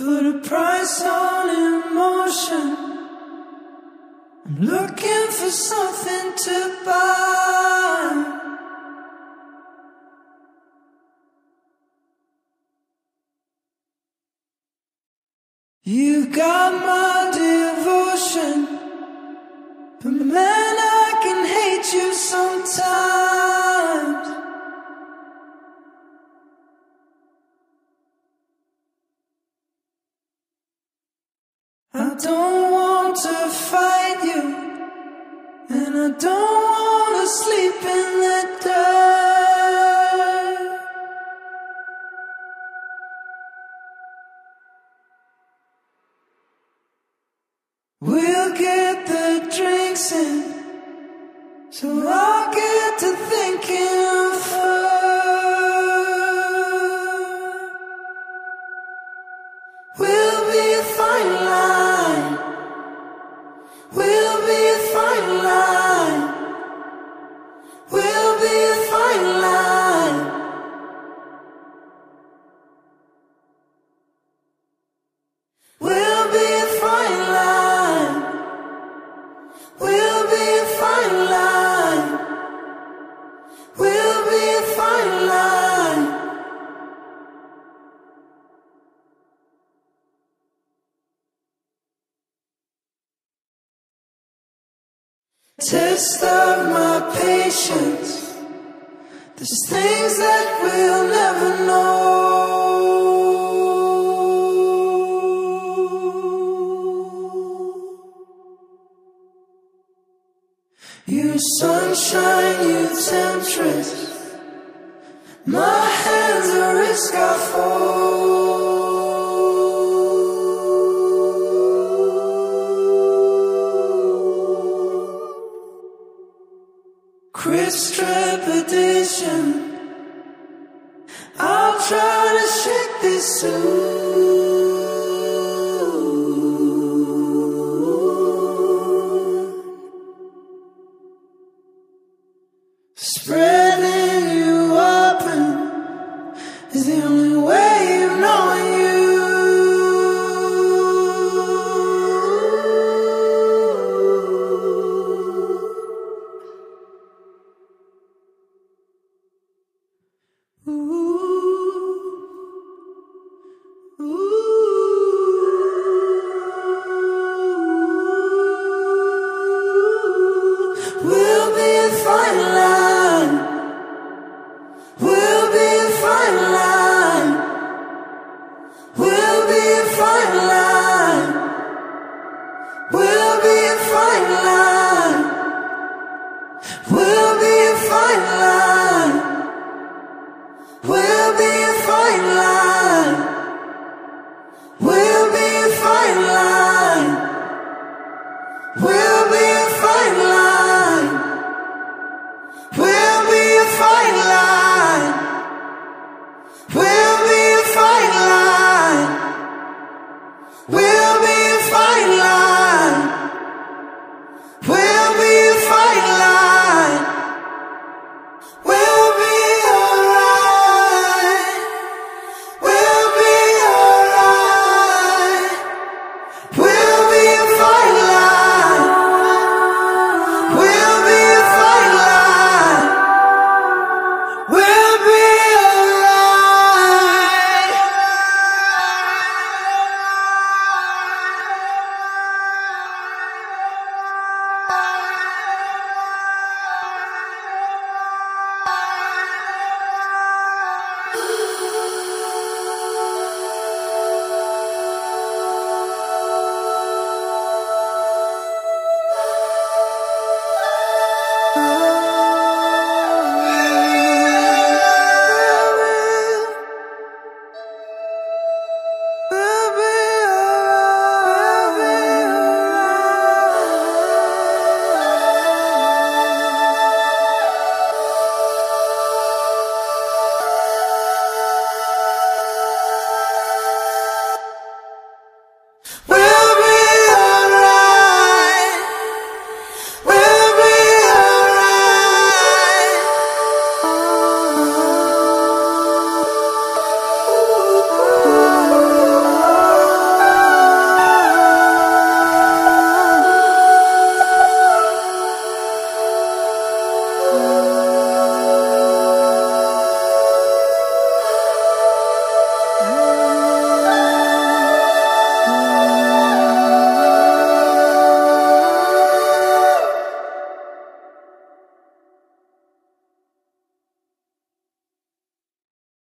put a price on emotion. I'm looking for something to buy. You've got my devotion, but man, I can hate you sometimes. I don't want to sleep in Test of my patience. There's things that we'll never know. You sunshine, you temptress. My hands are risk I fall. Try to shake this soon. Spreading